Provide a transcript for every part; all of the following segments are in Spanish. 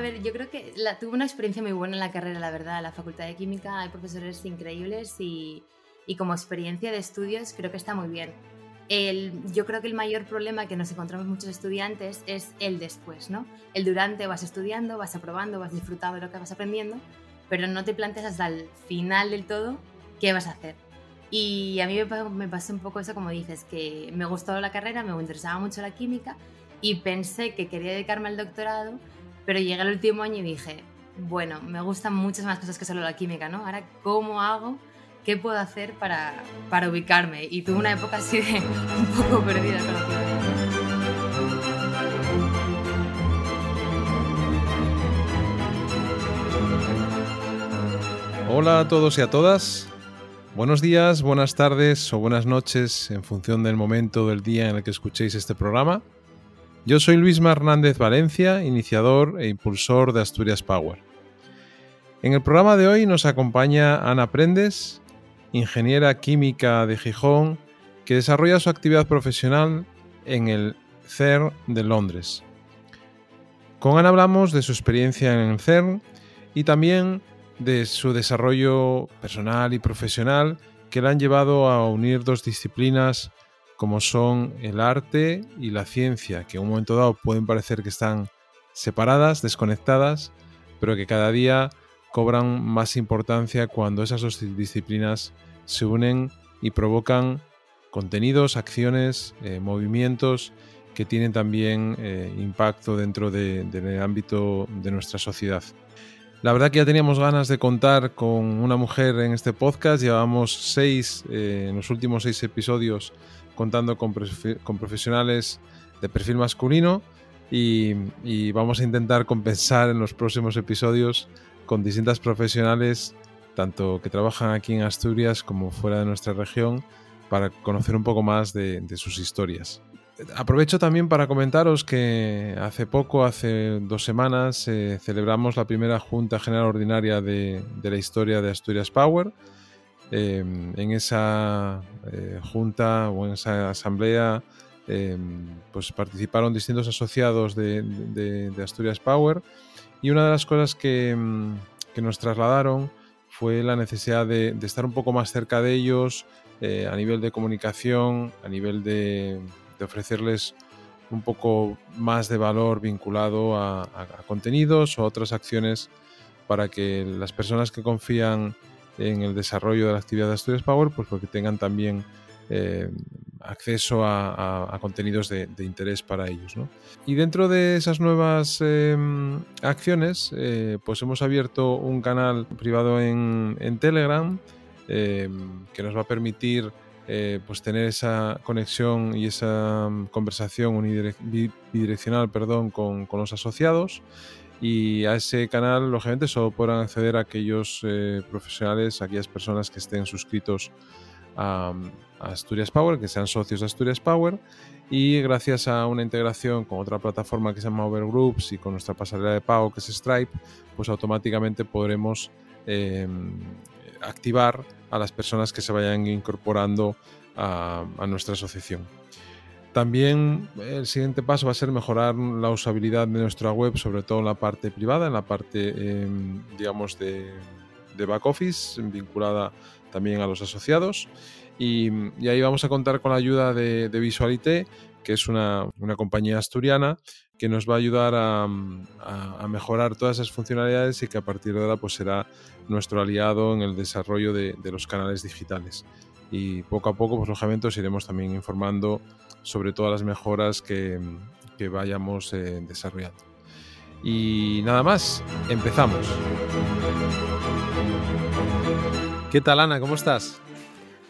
a ver, yo creo que tuve una experiencia muy buena en la carrera, la verdad. La Facultad de Química hay profesores increíbles y, y como experiencia de estudios creo que está muy bien. El, yo creo que el mayor problema que nos encontramos muchos estudiantes es el después, ¿no? El durante vas estudiando, vas aprobando, vas disfrutando de lo que vas aprendiendo, pero no te planteas hasta el final del todo qué vas a hacer. Y a mí me pasó un poco eso, como dices, que me gustó la carrera, me interesaba mucho la química y pensé que quería dedicarme al doctorado, pero llegué al último año y dije, bueno, me gustan muchas más cosas que solo la química, ¿no? Ahora, ¿cómo hago? ¿Qué puedo hacer para, para ubicarme? Y tuve una época así de un poco perdida con la. Hola a todos y a todas. Buenos días, buenas tardes o buenas noches en función del momento del día en el que escuchéis este programa. Yo soy Luis Hernández Valencia, iniciador e impulsor de Asturias Power. En el programa de hoy nos acompaña Ana Prendes, ingeniera química de Gijón, que desarrolla su actividad profesional en el CERN de Londres. Con Ana hablamos de su experiencia en el CERN y también de su desarrollo personal y profesional que le han llevado a unir dos disciplinas como son el arte y la ciencia, que en un momento dado pueden parecer que están separadas, desconectadas, pero que cada día cobran más importancia cuando esas dos disciplinas se unen y provocan contenidos, acciones, eh, movimientos que tienen también eh, impacto dentro del ámbito de nuestra sociedad. La verdad que ya teníamos ganas de contar con una mujer en este podcast. Llevamos seis, eh, en los últimos seis episodios, contando con, profesionales de perfil masculino y, vamos a intentar compensar en los próximos episodios con distintas profesionales, tanto que trabajan aquí en Asturias como fuera de nuestra región, para conocer un poco más de sus historias. Aprovecho también para comentaros que hace poco, hace dos semanas, eh, celebramos la primera Junta General Ordinaria de, la historia de Asturias Power. Em, en esa eh, junta o en esa asamblea em, pues participaron distintos asociados de, Asturias Power. Y una de las cosas que, em, que nos trasladaron fue la necesidad de, estar un poco más cerca de ellos eh, a nivel de comunicación, a nivel de, de ofrecerles un poco más de valor vinculado a, contenidos o otras acciones para que las personas que confían en el desarrollo de la actividad de Asturias Power, pues porque tengan también eh, acceso a, contenidos de, interés para ellos. Y dentro de esas nuevas em, acciones, eh, pues hemos abierto un canal privado en, en Telegram em, que nos va a permitir eh, pues tener esa conexión y esa mm, conversación bidireccional perdón, con, los asociados y a ese canal lógicamente solo podrán acceder a aquellos eh, profesionales, aquellas personas que estén suscritos a, Asturias Power, que sean socios de Asturias Power y gracias a una integración con otra plataforma que se llama Overgroups y con nuestra pasarela de pago que es Stripe, pues automáticamente podremos em, activar a las personas que se vayan incorporando a, nuestra asociación. También el siguiente paso va a ser mejorar la usabilidad de nuestra web, sobre todo en la parte privada, en la parte, em, digamos, de, back office, vinculada también a los asociados. Y, ahí vamos a contar con la ayuda de, de Visualité, que es una, compañía asturiana que nos va a ayudar a, mejorar todas esas funcionalidades y que a partir de ahora pues será nuestro aliado en el desarrollo de, los canales digitales. Y poco a poco, pues lógicamente os iremos también informando sobre todas las mejoras que, vayamos eh, desarrollando. Y nada más, empezamos. ¿Qué tal Ana? ¿Cómo estás?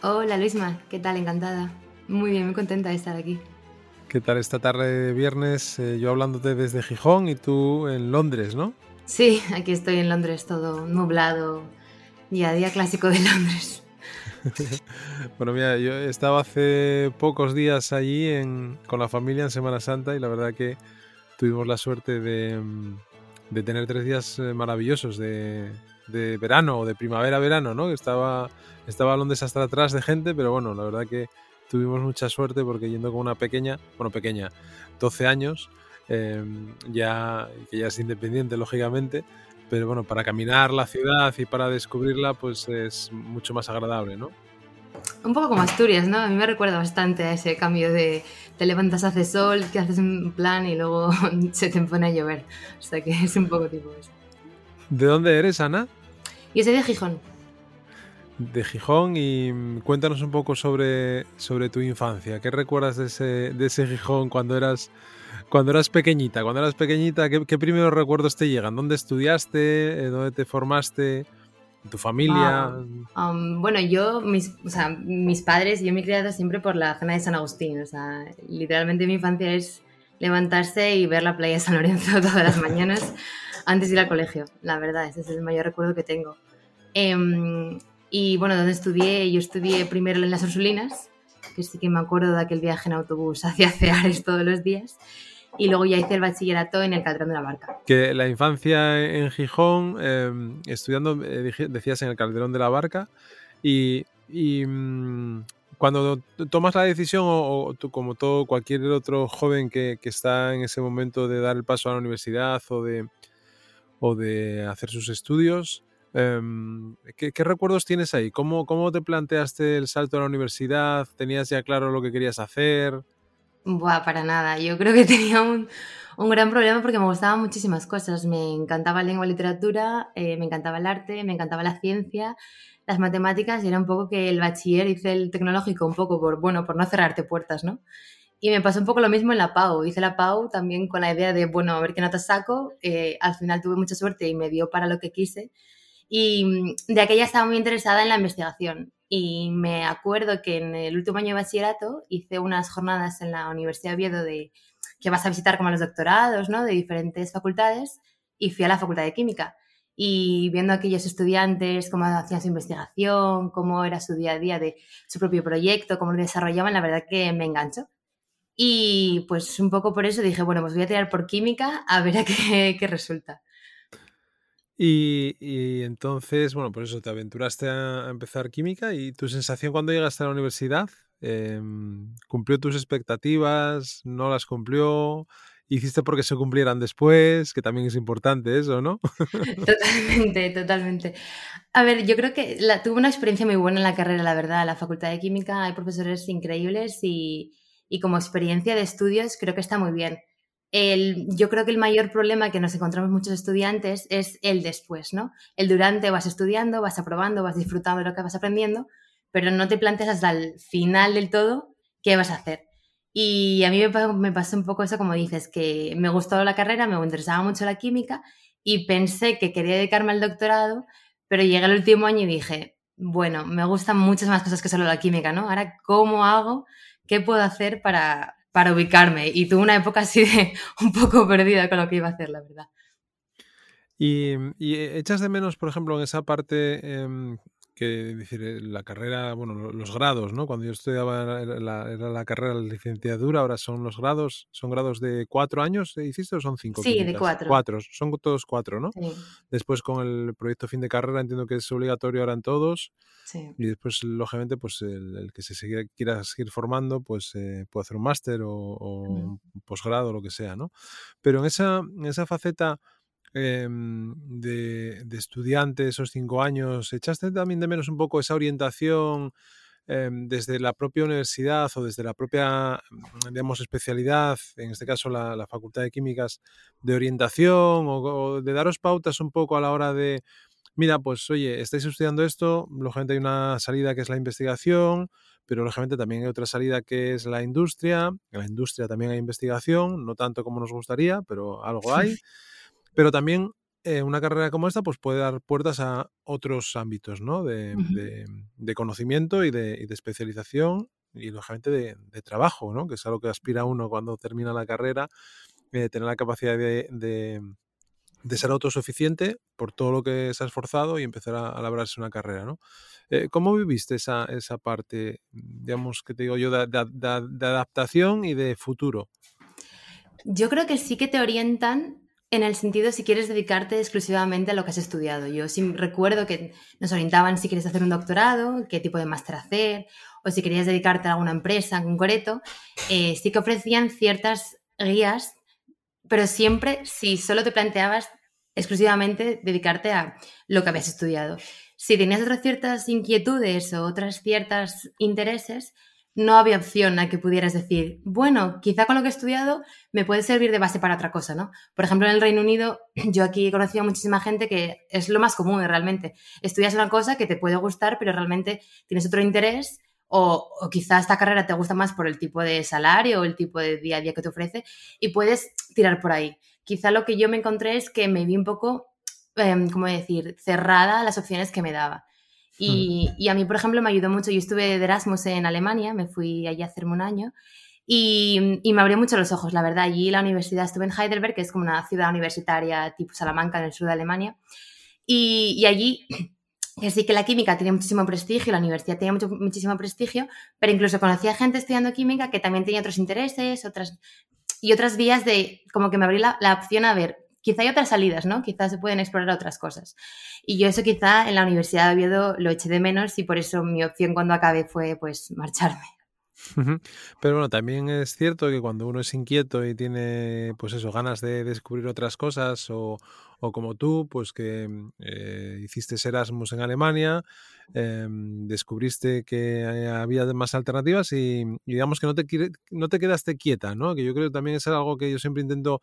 Hola Luisma, ¿qué tal? Encantada. Muy bien, muy contenta de estar aquí. ¿Qué tal esta tarde de viernes? Eh, yo hablándote desde Gijón y tú en Londres, ¿no? Sí, aquí estoy en Londres, todo nublado, día a día clásico de Londres. bueno, mira, yo estaba hace pocos días allí con la familia en Semana Santa y la verdad que tuvimos la suerte de, mm, tener tres días eh, maravillosos de, verano o de primavera-verano, ¿no? Estaba, estaba Londres hasta atrás de gente, pero bueno, la verdad que tuvimos mucha suerte porque yendo con una pequeña, bueno, pequeña, 12 años, em, ya, que ya es independiente, lógicamente, pero bueno, para caminar la ciudad y para descubrirla, pues es mucho más agradable, ¿no? Un poco como Asturias, ¿no? A mí me recuerda bastante a ese cambio de te levantas, hace sol, que haces un plan y luego se te pone a llover. O sea que es un poco tipo eso. ¿De dónde eres, Ana? Yo soy de Gijón. De Gijón y cuéntanos un poco sobre, sobre tu infancia. ¿Qué recuerdas de ese, de ese Gijón cuando eras, cuando eras pequeñita? Cuando eras pequeñita, ¿qué, qué primeros recuerdos te llegan? ¿Dónde estudiaste? ¿Dónde te formaste? ¿Tu familia? Um, bueno, yo, mis, o sea, mis padres, yo me he criado siempre por la zona de San Agustín. O sea, literalmente mi infancia es levantarse y ver la playa de San Lorenzo todas las mañanas antes de ir al colegio. La verdad, ese es el mayor recuerdo que tengo. Em, y bueno, donde estudié, yo estudié primero en las Ursulinas, que sí que me acuerdo de aquel viaje en autobús hacia Ceares todos los días y luego ya hice el bachillerato en el Calderón de la Barca. Que la infancia en Gijón, em, estudiando, eh, decías en el Calderón de la Barca, y, mm, cuando tomas la decisión, o, tú, como todo cualquier otro joven que, está en ese momento de dar el paso a la universidad o de, o de hacer sus estudios, em, ¿qué, recuerdos tienes ahí? ¿Cómo, ¿Cómo te planteaste el salto a la universidad? ¿Tenías ya claro lo que querías hacer? Buah, para nada. Yo creo que tenía un, un gran problema porque me gustaban muchísimas cosas. Me encantaba lengua y literatura, eh, me encantaba el arte, me encantaba la ciencia, las matemáticas y era un poco que el bachiller hice el tecnológico un poco por, bueno, por no cerrarte puertas, ¿no? Y me pasó un poco lo mismo en la PAU. Hice la PAU también con la idea de, bueno, a ver qué notas saco. Eh, al final tuve mucha suerte y me dio para lo que quise. Y mm, de aquella estaba muy interesada en la investigación. Y me acuerdo que en el último año de bachillerato hice unas jornadas en la Universidad de Oviedo de que vas a visitar como los doctorados, ¿no? De diferentes facultades y fui a la Facultad de Química. Y viendo a aquellos estudiantes, cómo hacían su investigación, cómo era su día a día de su propio proyecto, cómo lo desarrollaban, la verdad que me enganchó. Y pues un poco por eso dije, bueno, pues voy a tirar por química a ver a qué, qué resulta. Y, entonces, bueno, por eso te aventuraste a, empezar química y tu sensación cuando llegaste a la universidad, em, ¿cumplió tus expectativas? ¿No las cumplió? ¿Hiciste porque se cumplieran después? Que también es importante eso, ¿no? Totalmente, totalmente. A ver, yo creo que tuve una experiencia muy buena en la carrera, la verdad. En la Facultad de Química hay profesores increíbles y, y como experiencia de estudios creo que está muy bien yo creo que el mayor problema que nos encontramos muchos estudiantes es el después, ¿no? El durante vas estudiando, vas aprobando, vas disfrutando de lo que vas aprendiendo, pero no te planteas hasta el final del todo qué vas a hacer. Y a mí me pasó un poco eso, como dices, que me gustó la carrera, me interesaba mucho la química y pensé que quería dedicarme al doctorado, pero llegué al último año y dije, bueno, me gustan muchas más cosas que solo la química, ¿no? Ahora, ¿cómo hago? ¿Qué puedo hacer para, para ubicarme. Y tuve una época así de un poco perdida con lo que iba a hacer, la verdad. Y, echas de menos, por ejemplo, en esa parte em, que decir, eh, la carrera, bueno, los grados, ¿no? Cuando yo estudiaba era la, carrera de licenciatura, ahora son los grados, son grados de cuatro años, ¿hiciste o son cinco? Sí, de cuatro. Cuatro, son todos cuatro, ¿no? Después con el proyecto fin de carrera entiendo que es obligatorio ahora en todos. Sí. Y después, lógicamente, pues el, que se quiera seguir formando, pues eh, puede hacer un máster o, un posgrado o lo que sea, ¿no? Pero en esa, en esa faceta Em, de, estudiante esos cinco años, ¿echaste también de menos un poco esa orientación em, desde la propia universidad o desde la propia, digamos, especialidad, en este caso la, Facultad de Químicas, de orientación o, de daros pautas un poco a la hora de, mira, pues oye, estáis estudiando esto, lógicamente hay una salida que es la investigación, pero lógicamente también hay otra salida que es la industria. En la industria también hay investigación, no tanto como nos gustaría, pero algo hay. Pero también eh, una carrera como esta pues puede dar puertas a otros ámbitos ¿no? de, conocimiento y de, especialización y lógicamente de, trabajo, ¿no? que es algo que aspira uno cuando termina la carrera, eh, tener la capacidad de, ser autosuficiente por todo lo que se ha esforzado y empezar a, labrarse una carrera. ¿no? Eh, ¿Cómo viviste esa, esa parte, digamos, que te digo yo, de, adaptación y de futuro? Yo creo que sí que te orientan en el sentido si quieres dedicarte exclusivamente a lo que has estudiado. Yo sí recuerdo que nos orientaban si quieres hacer un doctorado, qué tipo de máster hacer, o si querías dedicarte a alguna empresa en concreto, eh, sí que ofrecían ciertas guías pero siempre si solo te planteabas exclusivamente dedicarte a lo que habías estudiado. Si tenías otras ciertas inquietudes o otras ciertas intereses, no había opción a que pudieras decir, bueno, quizá con lo que he estudiado me puede servir de base para otra cosa, ¿no? Por ejemplo, en el Reino Unido, yo aquí he conocido a muchísima gente que es lo más común realmente. Estudias una cosa que te puede gustar, pero realmente tienes otro interés o, o quizá esta carrera te gusta más por el tipo de salario o el tipo de día a día que te ofrece y puedes tirar por ahí. Quizá lo que yo me encontré es que me vi un poco, eh, ¿cómo decir?, cerrada a las opciones que me daba. Y, y, a mí, por ejemplo, me ayudó mucho. Yo estuve de Erasmus en Alemania, me fui allí a hacerme un año y, me abrió mucho los ojos, la verdad. Allí la universidad estuve en Heidelberg, que es como una ciudad universitaria tipo Salamanca en el sur de Alemania. Y, allí que sí que la química tiene muchísimo prestigio, la universidad tenía muchísimo prestigio, pero incluso conocía gente estudiando química que también tenía otros intereses otras, y otras vías de, como que me abrí la opción a ver, quizá hay otras salidas, ¿no? Quizás se pueden explorar otras cosas. Y yo eso quizá en la Universidad de Oviedo lo eché de menos y por eso mi opción cuando acabé fue pues marcharme. Pero bueno, también es cierto que cuando uno es inquieto y tiene, pues eso, ganas de descubrir otras cosas, o, o como tú, pues que eh, hiciste Erasmus en Alemania, eh, descubriste que había más alternativas y, y, digamos que no te, no te quedaste quieta, ¿no? Que yo creo que también es algo que yo siempre intento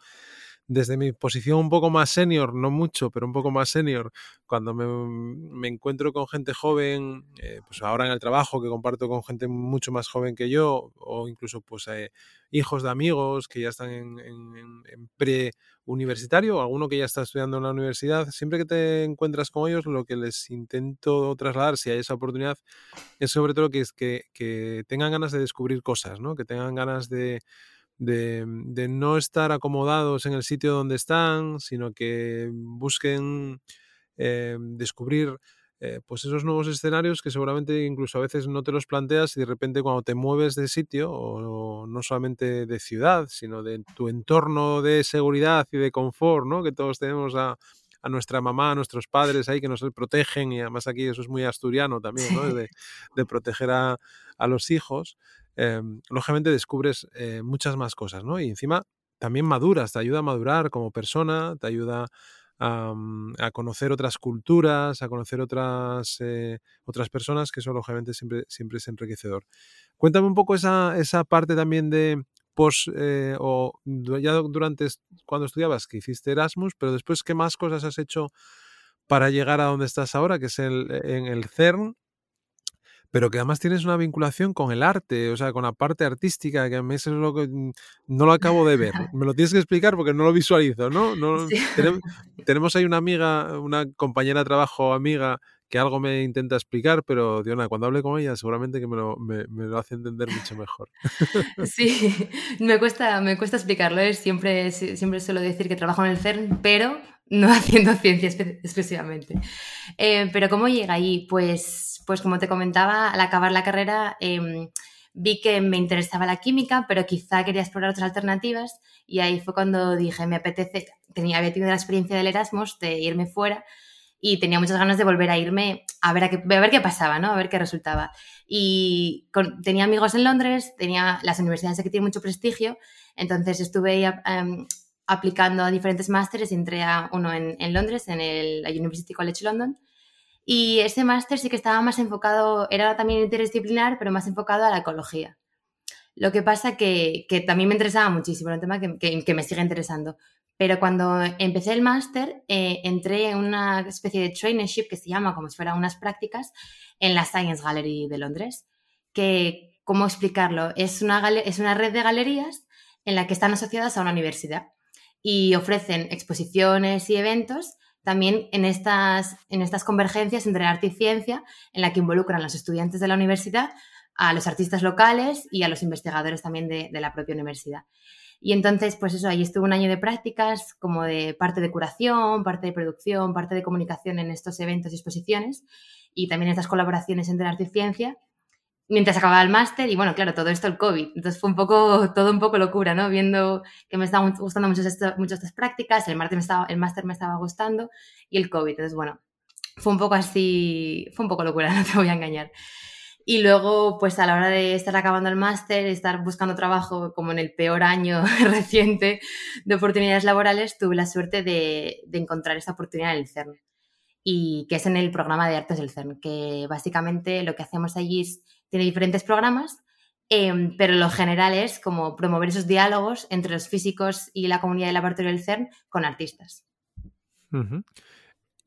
desde mi posición un poco más senior, no mucho, pero un poco más senior, cuando me, encuentro con gente joven, eh, pues ahora en el trabajo que comparto con gente mucho más joven que yo, o incluso pues eh, hijos de amigos que ya están en, en, en pre-universitario, o alguno que ya está estudiando en la universidad, siempre que te encuentras con ellos, lo que les intento trasladar, si hay esa oportunidad, es sobre todo que, que, que tengan ganas de descubrir cosas, ¿no? que tengan ganas de de, de, no estar acomodados en el sitio donde están, sino que busquen eh, descubrir eh, pues esos nuevos escenarios que seguramente incluso a veces no te los planteas y de repente cuando te mueves de sitio, o, no solamente de ciudad, sino de tu entorno de seguridad y de confort, ¿no? que todos tenemos a, a nuestra mamá, a nuestros padres ahí que nos protegen y además aquí eso es muy asturiano también, ¿no? de, de proteger a, a los hijos eh, lógicamente descubres eh, muchas más cosas, ¿no? Y encima también maduras, te ayuda a madurar como persona, te ayuda a, a conocer otras culturas, a conocer otras, eh, otras personas, que eso lógicamente siempre, siempre es enriquecedor. Cuéntame un poco esa, esa parte también de post, eh, o ya durante cuando estudiabas, que hiciste Erasmus, pero después, ¿qué más cosas has hecho para llegar a donde estás ahora, que es el, en el CERN? Pero que además tienes una vinculación con el arte, o sea, con la parte artística, que a mí eso es lo que mm, no lo acabo de ver. Me lo tienes que explicar porque no lo visualizo, ¿no? no sí. tenemos, tenemos, ahí una amiga, una compañera de trabajo, amiga, que algo me intenta explicar, pero Diona, cuando hable con ella seguramente que me lo, me, me lo hace entender mucho mejor. Sí, me cuesta, me cuesta explicarlo, ¿eh? siempre, siempre suelo decir que trabajo en el CERN, pero no haciendo ciencia exclusivamente. Eh, pero ¿cómo llega ahí? Pues, pues como te comentaba, al acabar la carrera eh, vi que me interesaba la química, pero quizá quería explorar otras alternativas y ahí fue cuando dije, me apetece, tenía, había tenido la experiencia del Erasmus, de irme fuera y tenía muchas ganas de volver a irme a ver, a qué, a ver qué pasaba, ¿no? A ver qué resultaba. Y con, tenía amigos en Londres, tenía las universidades que tienen mucho prestigio, entonces estuve ahí, um, aplicando a diferentes másteres y entré a uno en, en, Londres, en el University College London. Y ese máster sí que estaba más enfocado, era también interdisciplinar, pero más enfocado a la ecología. Lo que pasa que, que también me interesaba muchísimo, un tema que, que, que me sigue interesando. Pero cuando empecé el máster, eh, entré en una especie de traineeship que se llama como si fuera unas prácticas en la Science Gallery de Londres. Que, ¿cómo explicarlo? Es una, es una red de galerías en la que están asociadas a una universidad y ofrecen exposiciones y eventos también en estas, en estas convergencias entre arte y ciencia, en la que involucran a los estudiantes de la universidad, a los artistas locales y a los investigadores también de, la propia universidad. Y entonces, pues eso, ahí estuve un año de prácticas, como de parte de curación, parte de producción, parte de comunicación en estos eventos y exposiciones, y también estas colaboraciones entre arte y ciencia, mientras acababa el máster, y bueno, claro, todo esto el COVID. Entonces fue un poco, todo un poco locura, ¿no? Viendo que me estaban gustando mucho, esto, mucho estas prácticas, el máster me estaba, el máster me estaba gustando, y el COVID. Entonces, bueno, fue un poco así, fue un poco locura, no te voy a engañar. Y luego, pues a la hora de estar acabando el máster, estar buscando trabajo como en el peor año reciente de oportunidades laborales, tuve la suerte de, encontrar esta oportunidad en el CERN. Y que es en el programa de artes del CERN, que básicamente lo que hacemos allí es, tiene diferentes programas, em, pero lo general es como promover esos diálogos entre los físicos y la comunidad de laboratorio del CERN con artistas.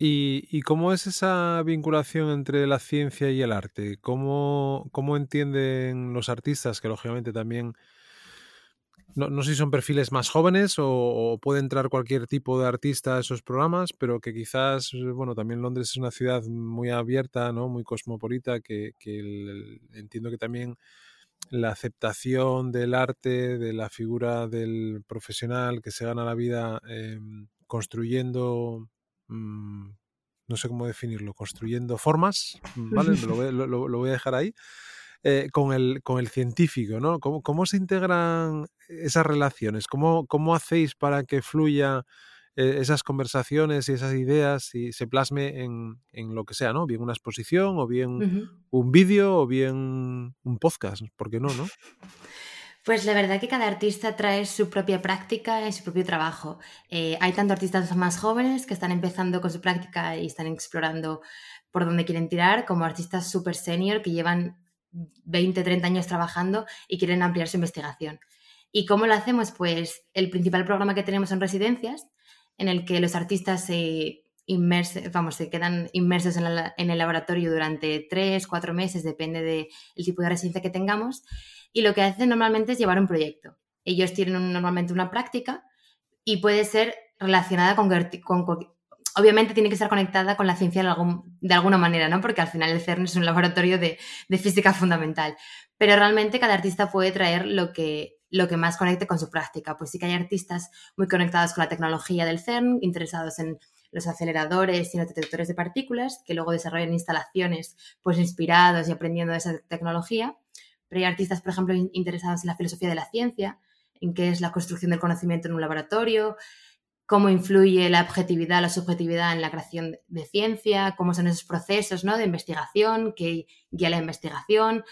¿Y, cómo es esa vinculación entre la ciencia y el arte? ¿Cómo, cómo entienden los artistas, que lógicamente también, no, sé si son perfiles más jóvenes o, puede entrar cualquier tipo de artista a esos programas, pero que quizás, bueno, también Londres es una ciudad muy abierta, ¿no? muy cosmopolita, que, entiendo que también la aceptación del arte, de la figura del profesional que se gana la vida em, construyendo Mm, no sé cómo definirlo, construyendo formas, ¿vale? lo, voy, a dejar ahí. Eh, con, el, con el científico, ¿no? ¿Cómo, se integran esas relaciones? ¿Cómo, cómo hacéis para que fluya eh, esas conversaciones y esas ideas y se plasme en, lo que sea, ¿no? Bien una exposición o bien un vídeo o bien un podcast, ¿por qué no, no? Pues la verdad que cada artista trae su propia práctica y su propio trabajo. Eh, hay tanto artistas más jóvenes que están empezando con su práctica y están explorando por dónde quieren tirar, como artistas súper senior que llevan 20, 30 años trabajando y quieren ampliar su investigación. ¿Y cómo lo hacemos? Pues el principal programa que tenemos son residencias, en el que los artistas se, vamos, se quedan inmersos en, el laboratorio durante 3, 4 meses, depende del tipo de residencia que tengamos y lo que hacen normalmente es llevar un proyecto. Ellos tienen normalmente una práctica y puede ser relacionada con, obviamente tiene que estar conectada con la ciencia de, alguna manera, ¿no? Porque al final el CERN es un laboratorio de, física fundamental. Pero realmente cada artista puede traer lo que, lo que más conecte con su práctica. Pues sí que hay artistas muy conectados con la tecnología del CERN, interesados en los aceleradores y los detectores de partículas, que luego desarrollan instalaciones pues inspirados y aprendiendo de esa tecnología pero hay artistas, por ejemplo, interesados en la filosofía de la ciencia, en qué es la construcción del conocimiento en un laboratorio, cómo influye la objetividad, la subjetividad en la creación de ciencia, cómo son esos procesos ¿no? de investigación que guía la investigación.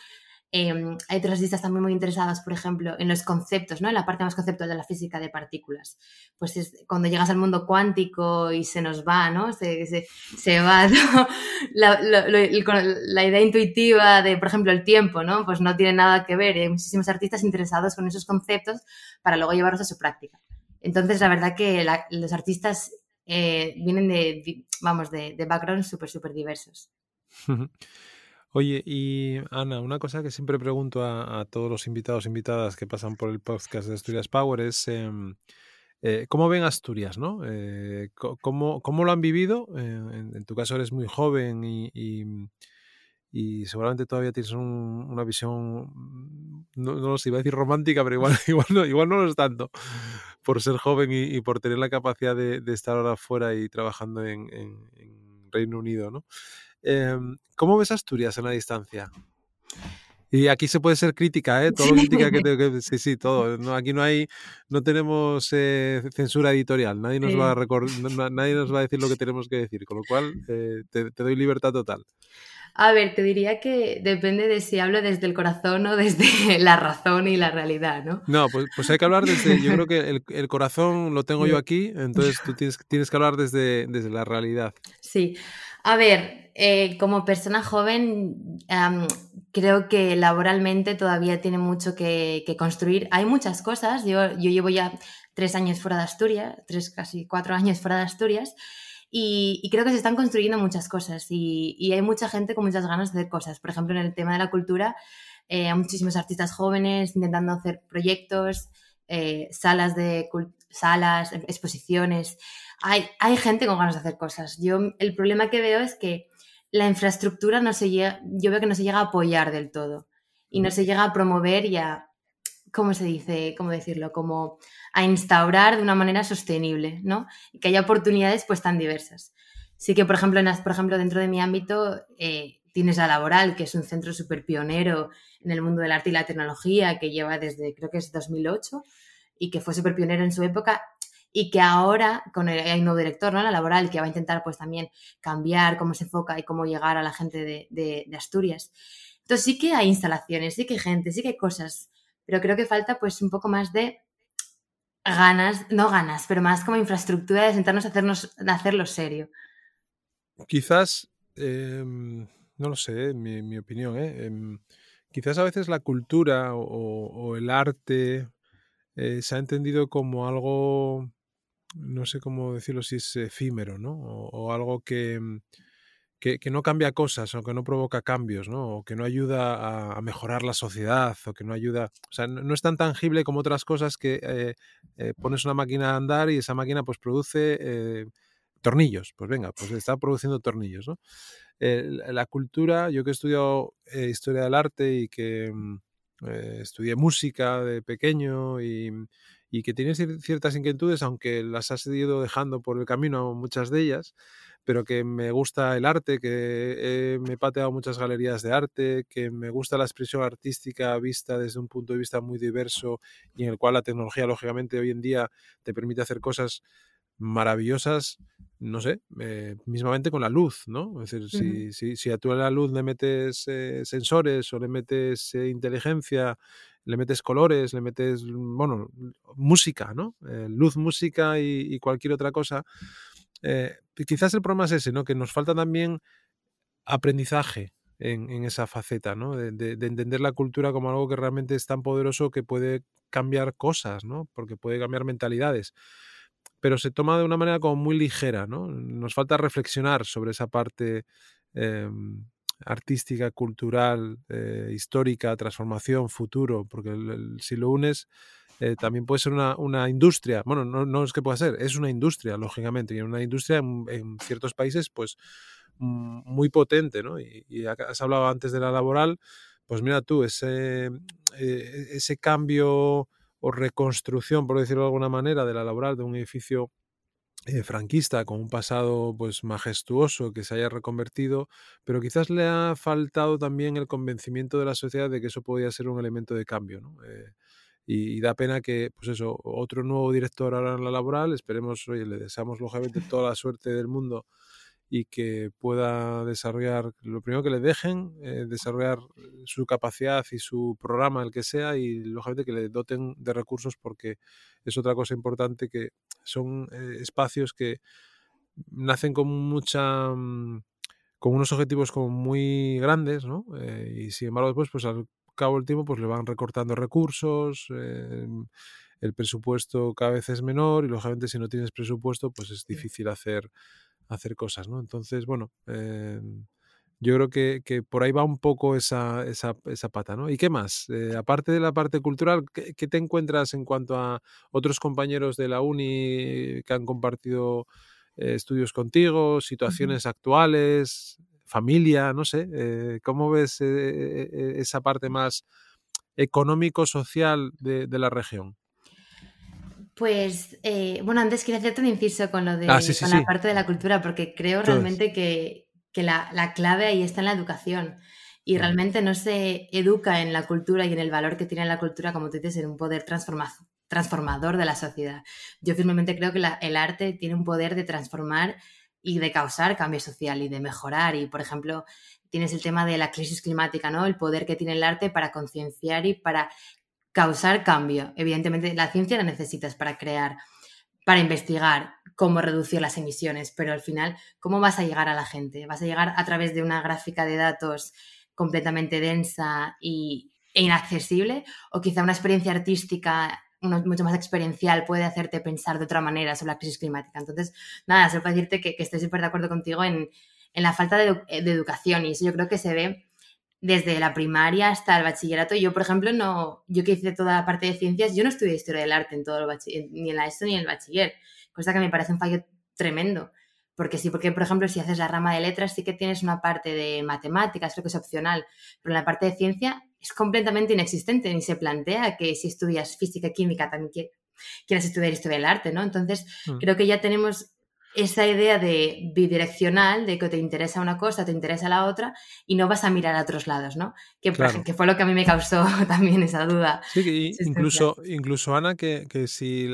Em, hay otros artistas también muy interesados, por ejemplo, en los conceptos, ¿no? en la parte más conceptual de la física de partículas. Pues es cuando llegas al mundo cuántico y se nos va, ¿no? Se, se, va la, la, idea intuitiva de, por ejemplo, el tiempo, ¿no? Pues no tiene nada que ver. Hay muchísimos artistas interesados con esos conceptos para luego llevarlos a su práctica. Entonces, la verdad que los artistas eh, vienen de, vamos, de, de backgrounds súper, súper diversos. Oye, y Ana, una cosa que siempre pregunto a, todos los invitados e invitadas que pasan por el podcast de Asturias Power es em, eh, cómo ven Asturias, ¿no? Eh, cómo, lo han vivido? En, tu caso eres muy joven y, seguramente todavía tienes una visión, no, no, lo sé, iba a decir romántica, pero igual, igual, no, igual no lo es tanto, por ser joven y, por tener la capacidad de, estar ahora fuera y trabajando en, en Reino Unido, ¿no? Em, ¿Cómo ves Asturias en la distancia? Y aquí se puede ser crítica, ¿eh? Todo crítica que, que, sí, sí, todo. No, aquí no hay, no tenemos eh, censura editorial. Nadie nos va a nadie nos va a decir lo que tenemos que decir. Con lo cual, eh, te, doy libertad total. A ver, te diría que depende de si hablo desde el corazón o desde la razón y la realidad, ¿no? No, pues, pues hay que hablar desde. Yo creo que el, el corazón lo tengo yo aquí, entonces tú tienes, tienes que hablar desde, desde la realidad. Sí. A ver, eh, como persona joven, creo que laboralmente todavía tiene mucho que, construir. Hay muchas cosas. Yo, yo, llevo ya tres años fuera de Asturias, tres, casi cuatro años fuera de Asturias, y, creo que se están construyendo muchas cosas. Y, hay mucha gente con muchas ganas de hacer cosas. Por ejemplo, en el tema de la cultura, eh, hay muchísimos artistas jóvenes intentando hacer proyectos, eh, salas de salas, exposiciones hay, hay gente con ganas de hacer cosas. Yo el problema que veo es que la infraestructura no se llega, yo veo que no se llega a apoyar del todo y no se llega a promover y a, ¿cómo se dice? ¿Cómo decirlo? Como a instaurar de una manera sostenible, ¿no? Y que haya oportunidades pues tan diversas. Sí que, por ejemplo, en, por ejemplo dentro de mi ámbito eh, tienes la Laboral, que es un centro súper pionero en el mundo del arte y la tecnología, que lleva desde, creo que es 2008, y que fue súper pionero en su época y que ahora con el, hay un nuevo director, ¿no? La laboral, que va a intentar pues también cambiar cómo se enfoca y cómo llegar a la gente de, Asturias. Entonces sí que hay instalaciones, sí que hay gente, sí que hay cosas, pero creo que falta pues un poco más de ganas, no ganas, pero más como infraestructura de sentarnos a, hacernos, a hacerlo serio. Quizás, em, no lo sé, mi, mi opinión, ¿eh? Em, quizás a veces la cultura o, el arte eh, se ha entendido como algo, no sé cómo decirlo, si es efímero, ¿no? O, algo em, que, no cambia cosas o que no provoca cambios, ¿no? O que no ayuda a, mejorar la sociedad o que no ayuda, o sea, no, es tan tangible como otras cosas que eh, eh, pones una máquina a andar y esa máquina pues produce tornillos, pues venga, pues está produciendo tornillos, ¿no? la cultura, yo que he estudiado eh, historia del arte y que mm, eh, estudié música de pequeño y, que tienes ciertas inquietudes, aunque las has ido dejando por el camino, muchas de ellas, pero que me gusta el arte, que me he pateado muchas galerías de arte, que me gusta la expresión artística vista desde un punto de vista muy diverso y en el cual la tecnología, lógicamente, hoy en día te permite hacer cosas maravillosas, no sé, eh, mismamente con la luz, ¿no? Es decir, si, si, a tú a la luz le metes eh, sensores o le metes eh, inteligencia, le metes colores, le metes, bueno, música, ¿no? luz, música y, cualquier otra cosa. Quizás el problema es ese, ¿no? Que nos falta también aprendizaje en, esa faceta, ¿no? De, de, entender la cultura como algo que realmente es tan poderoso que puede cambiar cosas, ¿no? Porque puede cambiar mentalidades pero se toma de una manera como muy ligera, ¿no? Nos falta reflexionar sobre esa parte em, artística, cultural, eh, histórica, transformación, futuro, porque si lo unes eh, también puede ser una, industria, bueno, no, es que pueda ser, es una industria, lógicamente, y una industria en, ciertos países, pues muy potente, ¿no? Y, has hablado antes de la laboral, pues mira tú, ese, eh, ese cambio o reconstrucción, por decirlo de alguna manera, de la laboral de un edificio eh, franquista con un pasado pues majestuoso que se haya reconvertido, pero quizás le ha faltado también el convencimiento de la sociedad de que eso podía ser un elemento de cambio. Y, da pena que, pues eso, otro nuevo director ahora en la laboral, esperemos, oye, le deseamos lógicamente toda la suerte del mundo y que pueda desarrollar, lo primero que le dejen, eh, desarrollar su capacidad y su programa, el que sea, y lógicamente que le doten de recursos porque es otra cosa importante que son eh, espacios que nacen con mucha mm, con unos objetivos como muy grandes, ¿no? Eh, y sin embargo después, pues al cabo del tiempo, pues le van recortando recursos, el presupuesto cada vez es menor y lógicamente si no tienes presupuesto, pues es difícil hacer hacer cosas, ¿no? Entonces, bueno, em, yo creo que, por ahí va un poco esa, esa, pata, ¿no? ¿Y qué más? Eh, aparte de la parte cultural, ¿qué, te encuentras en cuanto a otros compañeros de la uni que han compartido eh, estudios contigo, situaciones actuales, familia, no sé? Eh, ¿Cómo ves esa parte más económico-social de la región? Pues, eh, bueno, antes quería hacerte un inciso con lo de ah, la parte de la cultura, porque creo realmente que, la, clave ahí está en la educación. Y realmente no se educa en la cultura y en el valor que tiene la cultura, como tú dices, en un poder transformador de la sociedad. Yo firmemente creo que el arte tiene un poder de transformar y de causar cambio social y de mejorar. Y, por ejemplo, tienes el tema de la crisis climática, ¿no? El poder que tiene el arte para concienciar y para causar cambio. Evidentemente, la ciencia la necesitas para crear, para investigar cómo reducir las emisiones, pero al final, ¿cómo vas a llegar a la gente? ¿Vas a llegar a través de una gráfica de datos completamente densa y, e inaccesible? ¿O quizá una experiencia artística mucho más experiencial puede hacerte pensar de otra manera sobre la crisis climática? Entonces, nada, solo para decirte que, estoy súper de acuerdo contigo en, la falta de, de educación y eso yo creo que se ve desde la primaria hasta el bachillerato. Yo, por ejemplo, no, yo que hice toda la parte de ciencias, yo no estudié historia del arte en todo el ni en la ESO ni en el bachiller, cosa que me parece un fallo tremendo. Porque sí, porque por ejemplo, si haces la rama de letras, sí que tienes una parte de matemáticas, creo que es opcional, pero en la parte de ciencia es completamente inexistente, ni se plantea que si estudias física y química también quieras estudiar historia del arte, ¿no? Entonces, mm. creo que ya tenemos esa idea de bidireccional, de que te interesa una cosa, te interesa la otra, y no vas a mirar a otros lados, ¿no? Que, que fue lo que a mí me causó también esa duda. Sí, incluso, incluso Ana, que, si,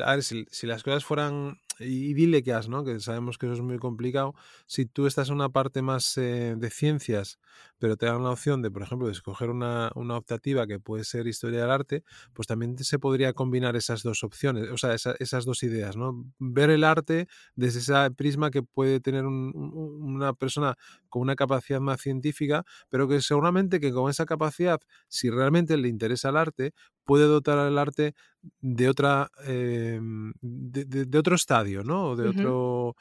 si, las cosas fueran idílicas, ¿no? que sabemos que eso es muy complicado, si tú estás en una parte más eh, de ciencias, pero te dan la opción de, por ejemplo, de escoger una, una, optativa que puede ser historia del arte, pues también se podría combinar esas dos opciones, o sea, esas dos ideas, ¿no? Ver el arte desde ese prisma que puede tener una persona con una capacidad más científica, pero que seguramente que con esa capacidad, si realmente le interesa el arte, puede dotar al arte de otra em, de, otro estadio, ¿no? De otro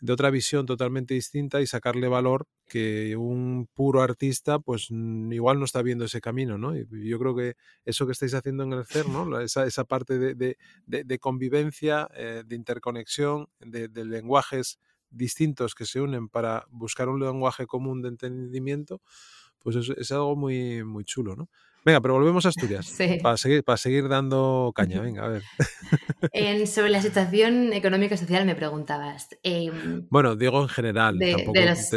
de otra visión totalmente distinta y sacarle valor que un puro artista pues igual no está viendo ese camino, ¿no? Y yo creo que eso que estáis haciendo en el CER, ¿no? Esa, esa parte de, convivencia, eh, de interconexión, de, lenguajes distintos que se unen para buscar un lenguaje común de entendimiento, pues es, es algo muy, muy chulo, ¿no? Venga, pero volvemos a Asturias. Para, seguir, para seguir dando caña, venga, a ver. sobre la situación económica y social me preguntabas. Em, bueno, digo en general.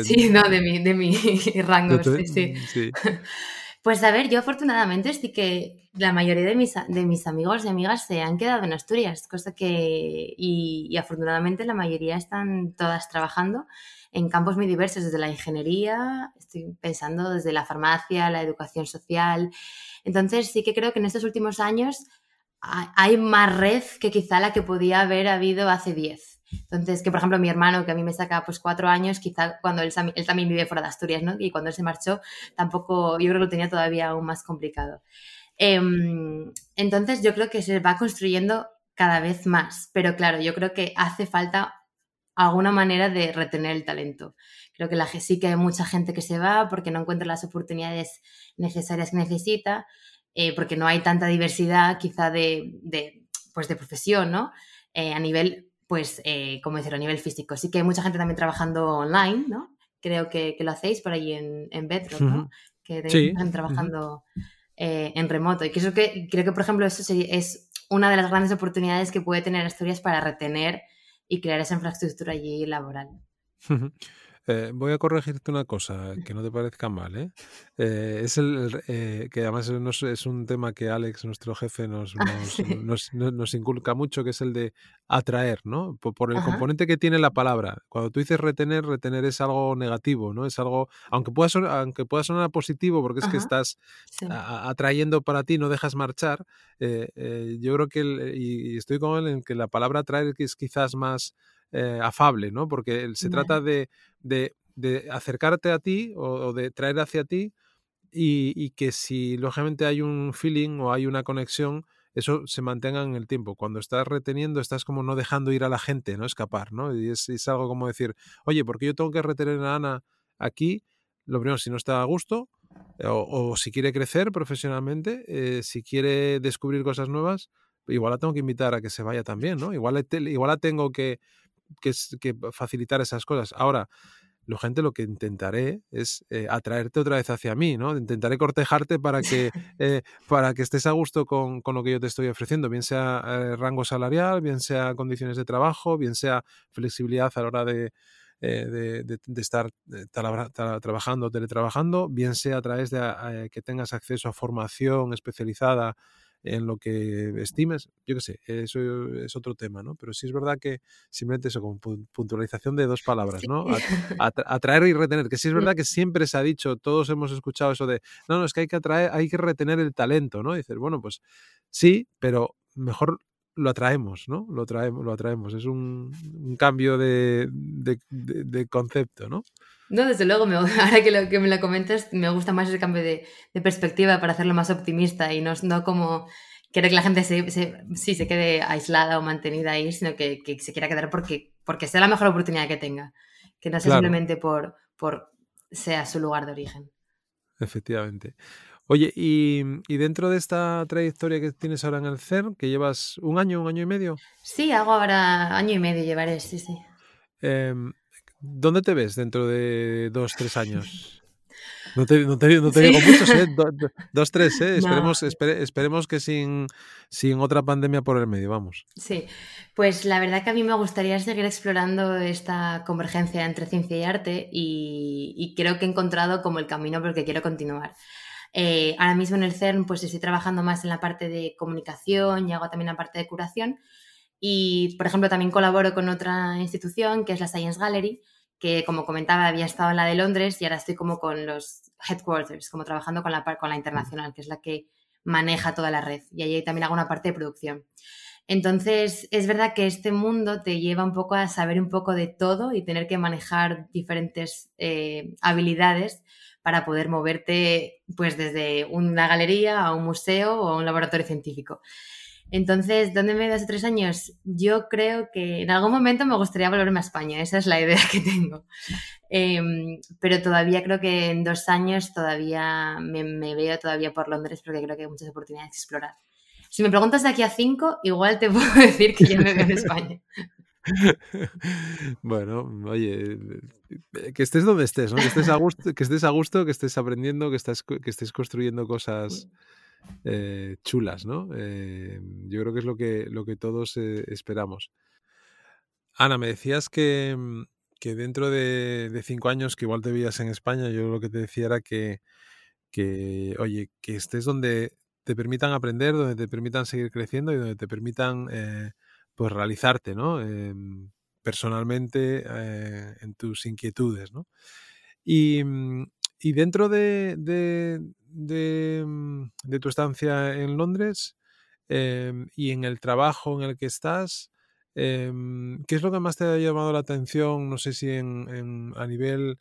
Sí, no, de mi, de mi rango, sí, sí. Pues a ver, yo afortunadamente sí que la mayoría de mis, de mis amigos y amigas se han quedado en Asturias, cosa que, y, y afortunadamente la mayoría están todas trabajando en campos muy diversos, desde la ingeniería, estoy pensando desde la farmacia, la educación social. Entonces sí que creo que en estos últimos años hay más red que quizá la que podía haber habido hace 10. Entonces, que por ejemplo mi hermano, que a mí me saca pues cuatro años, quizá cuando él, él, también vive fuera de Asturias, ¿no? Y cuando él se marchó, tampoco, yo creo que lo tenía todavía aún más complicado. Em, entonces, yo creo que se va construyendo cada vez más, pero claro, yo creo que hace falta alguna manera de retener el talento. Creo que la, sí que hay mucha gente que se va porque no encuentra las oportunidades necesarias que necesita, eh, porque no hay tanta diversidad quizá de, de pues de profesión, ¿no? Eh, a nivel, pues, eh, como decirlo, a nivel físico. Sí que hay mucha gente también trabajando online, ¿no? Creo que, que lo hacéis por ahí en, en Bedrock, ¿no? Que están trabajando en remoto. Y que eso que creo que, por ejemplo, eso es una de las grandes oportunidades que puede tener Asturias para retener y crear esa infraestructura allí laboral. Eh, voy a corregirte una cosa, que no te parezca mal. ¿eh? eh es el, eh, que además es un tema que Alex, nuestro jefe, nos, nos, nos, inculca mucho, que es el de atraer, ¿no? Por, el componente que tiene la palabra. Cuando tú dices retener, retener es algo negativo, ¿no? Es algo, aunque pueda, sonar, aunque pueda sonar positivo, porque es que estás atrayendo para ti, no dejas marchar, yo creo que, y estoy con él en que la palabra atraer es quizás más eh, afable, ¿no? Porque se trata de, de, acercarte a ti o, de traer hacia ti y, que si lógicamente hay un feeling o hay una conexión, eso se mantenga en el tiempo. Cuando estás reteniendo, estás como no dejando ir a la gente, ¿no? Escapar, ¿no? Y es, es algo como decir, oye, ¿por qué yo tengo que retener a Ana aquí? Lo primero, si no está a gusto, o, si quiere crecer profesionalmente, eh, si quiere descubrir cosas nuevas, igual la tengo que invitar a que se vaya también, ¿no? Igual, igual la tengo que, que, facilitar esas cosas. Ahora, lo gente lo que intentaré es eh, atraerte otra vez hacia mí, ¿no? Intentaré cortejarte para que, eh, para que estés a gusto con, lo que yo te estoy ofreciendo, bien sea eh, rango salarial, bien sea condiciones de trabajo, bien sea flexibilidad a la hora de, de, estar trabajando o teletrabajando, bien sea a través de que tengas acceso a formación especializada en lo que estimes, yo qué sé, eso es otro tema, ¿no? Pero sí es verdad que simplemente eso, como puntualización de dos palabras, ¿no? atraer y retener, que sí es verdad que siempre se ha dicho, todos hemos escuchado eso de, no, no, es que hay que atraer, hay que retener el talento, ¿no? dices, bueno, pues sí, pero mejor lo atraemos, ¿no? Lo, traemos, lo atraemos. Es un, cambio de, concepto, ¿no? No, desde luego, me, ahora que, lo, que me lo comentas, me gusta más ese cambio de, perspectiva para hacerlo más optimista y no, no como quiero que la gente se, se, sí, se quede aislada o mantenida ahí, sino que, se quiera quedar porque, porque sea la mejor oportunidad que tenga, que no sea simplemente por, por sea su lugar de origen. Efectivamente. Oye, y, dentro de esta trayectoria que tienes ahora en el CERN, que llevas un año, un año y medio. Sí, hago ahora año y medio llevaré, sí, sí. Em, ¿Dónde te ves dentro de dos, tres años? No te, no te, digo muchos, ¿eh? dos, tres, ¿eh? Esperemos, esperemos que sin, sin otra pandemia por el medio, vamos. Sí, pues la verdad que a mí me gustaría seguir explorando esta convergencia entre ciencia y arte y, y creo que he encontrado como el camino por el que quiero continuar. Eh, ahora mismo en el CERN pues estoy trabajando más en la parte de comunicación y hago también la parte de curación Y, por ejemplo, también colaboro con otra institución que es la Science Gallery, que como comentaba había estado en la de Londres y ahora estoy como con los headquarters, como trabajando con la, con la internacional, que es la que maneja toda la red. Y allí también hago una parte de producción. Entonces, es verdad que este mundo te lleva un poco a saber un poco de todo y tener que manejar diferentes eh, habilidades para poder moverte pues desde una galería a un museo o a un laboratorio científico. Entonces, ¿dónde me veo hace tres años? Yo creo que en algún momento me gustaría volverme a España, esa es la idea que tengo. Em, pero todavía creo que en dos años todavía me, me, veo todavía por Londres porque creo que hay muchas oportunidades de explorar. Si me preguntas de aquí a cinco, igual te puedo decir que ya me veo en España. bueno, oye, que estés donde estés, ¿no? Que estés a gusto, que estés, a gusto, que estés aprendiendo, que, estás, que estés construyendo cosas eh, chulas, ¿no? Eh, yo creo que es lo que, lo que todos eh, esperamos. Ana, me decías que, mm, que dentro de, cinco años, que igual te veías en España, yo lo que te decía era que, que, oye, que estés donde te permitan aprender, donde te permitan seguir creciendo y donde te permitan pues realizarte, ¿no? Em, personalmente en tus inquietudes, ¿no? Y, mm, y dentro de, Mm, de, tu estancia en Londres em, y en el trabajo en el que estás, em, ¿qué es lo que más te ha llamado la atención? No sé si en, a nivel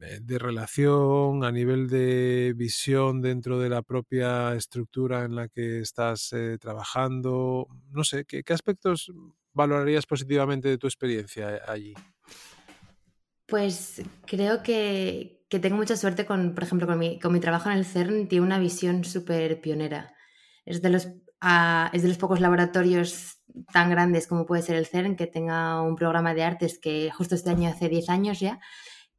eh, de relación, a nivel de visión dentro de la propia estructura en la que estás eh, trabajando. No sé, ¿qué, aspectos valorarías positivamente de tu experiencia allí? Pues creo que, que tengo mucha suerte con, por ejemplo, con mi, trabajo en el CERN, tiene una visión súper pionera. Es de, los, ah, es de los pocos laboratorios tan grandes como puede ser el CERN que tenga un programa de artes que justo este año hace 10 años ya,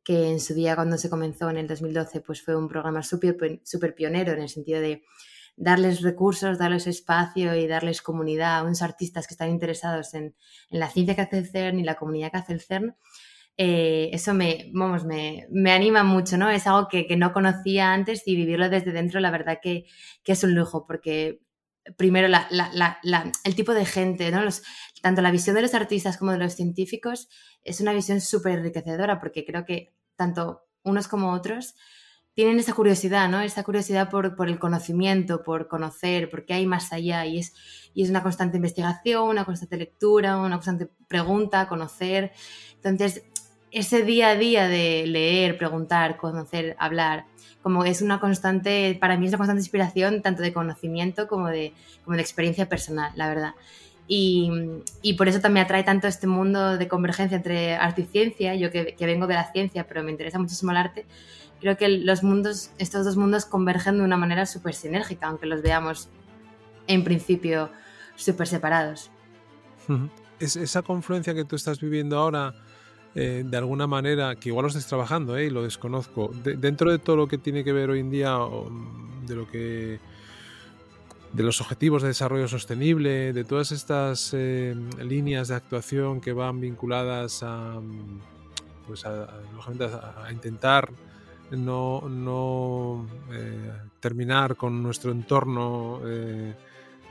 que en su día cuando se comenzó en el 2012 pues fue un programa súper super pionero en el sentido de darles recursos, darles espacio y darles comunidad a unos artistas que están interesados en, en la ciencia que hace el CERN y la comunidad que hace el CERN eh, eso me, vamos, me, me, anima mucho, ¿no? Es algo que, que, no conocía antes y vivirlo desde dentro, la verdad que, que es un lujo, porque primero el tipo de gente, ¿no? Los, tanto la visión de los artistas como de los científicos es una visión súper enriquecedora, porque creo que tanto unos como otros tienen esa curiosidad, ¿no? Esa curiosidad por, por el conocimiento, por conocer, por qué hay más allá. Y es, y es una constante investigación, una constante lectura, una constante pregunta, conocer. Entonces, ese día a día de leer, preguntar, conocer, hablar, como es una constante, para mí es una constante inspiración tanto de conocimiento como de, como de experiencia personal, la verdad. Y, y, por eso también atrae tanto este mundo de convergencia entre arte y ciencia, yo que, que, vengo de la ciencia, pero me interesa muchísimo el arte, creo que los mundos, estos dos mundos convergen de una manera súper sinérgica, aunque los veamos en principio súper separados. Es esa confluencia que tú estás viviendo ahora eh, de alguna manera, que igual lo estés trabajando eh, y lo desconozco, dentro de todo lo que tiene que ver hoy en día, mm, de lo que de los objetivos de desarrollo sostenible, de todas estas eh, líneas de actuación que van vinculadas a, mm, pues a, intentar no, no terminar con nuestro entorno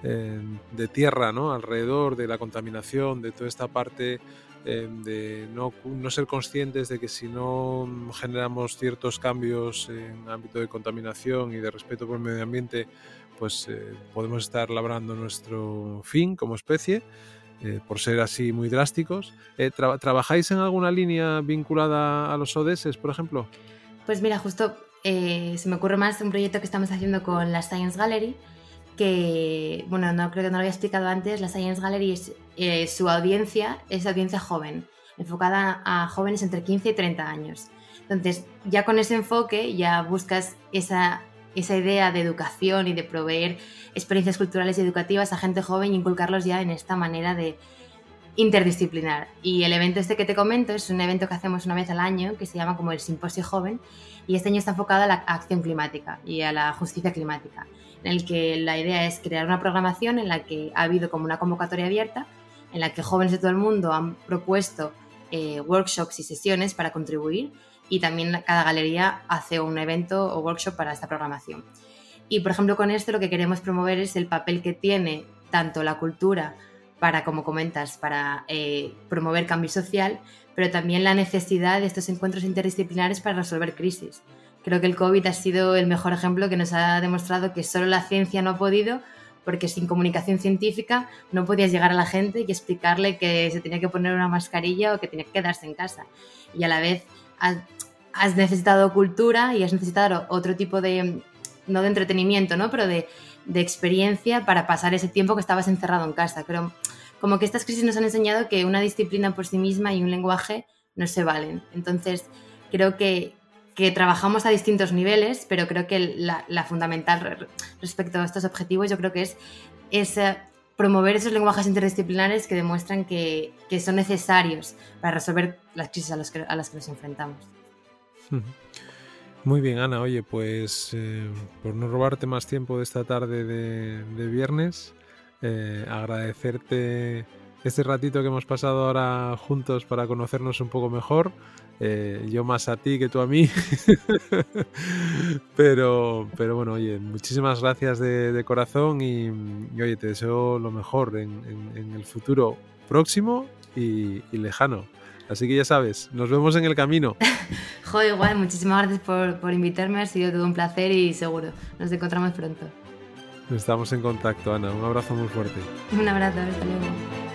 de tierra, ¿no? alrededor de la contaminación, de toda esta parte Em, de no, no, ser conscientes de que si no generamos ciertos cambios en ámbito de contaminación y de respeto por el medio ambiente, pues eh, podemos estar labrando nuestro fin como especie, eh, por ser así muy drásticos. Eh, ¿Trabajáis en alguna línea vinculada a los ODS, por ejemplo? Pues mira, justo se me ocurre más un proyecto que estamos haciendo con la Science Gallery, que, bueno, no creo que no lo había explicado antes, la Science Gallery, es, eh, su audiencia es audiencia joven, enfocada a jóvenes entre 15 y 30 años. Entonces, ya con ese enfoque, ya buscas esa, esa idea de educación y de proveer experiencias culturales y educativas a gente joven y inculcarlos ya en esta manera de interdisciplinar. Y el evento este que te comento es un evento que hacemos una vez al año, que se llama como el Simposio Joven, y este año está enfocado a la acción climática y a la justicia climática en el que la idea es crear una programación en la que ha habido como una convocatoria abierta, en la que jóvenes de todo el mundo han propuesto eh, workshops y sesiones para contribuir y también cada galería hace un evento o workshop para esta programación. Y por ejemplo con esto lo que queremos promover es el papel que tiene tanto la cultura para, como comentas, para eh, promover cambio social, pero también la necesidad de estos encuentros interdisciplinares para resolver crisis. Creo que el COVID ha sido el mejor ejemplo que nos ha demostrado que solo la ciencia no ha podido, porque sin comunicación científica no podías llegar a la gente y explicarle que se tenía que poner una mascarilla o que tenía que quedarse en casa. Y a la vez has, necesitado cultura y has necesitado otro tipo de, no de entretenimiento, ¿no? pero de, de experiencia para pasar ese tiempo que estabas encerrado en casa. Pero como que estas crisis nos han enseñado que una disciplina por sí misma y un lenguaje no se valen. Entonces, creo que, que trabajamos a distintos niveles, pero creo que la, fundamental respecto a estos objetivos yo creo que es, es eh, promover esos lenguajes interdisciplinares que demuestran que, que, son necesarios para resolver las crisis a, los que, a las que nos enfrentamos. Muy bien, Ana. Oye, pues eh, por no robarte más tiempo de esta tarde de, viernes, eh, agradecerte este ratito que hemos pasado ahora juntos para conocernos un poco mejor. Eh, yo más a ti que tú a mí. pero, pero bueno, oye, muchísimas gracias de, corazón y, oye, te deseo lo mejor en, el futuro próximo y, lejano. Así que ya sabes, nos vemos en el camino. Joder, igual, muchísimas gracias por, por invitarme, ha sido todo un placer y seguro, nos encontramos pronto. Estamos en contacto, Ana. Un abrazo muy fuerte. Un abrazo, hasta luego.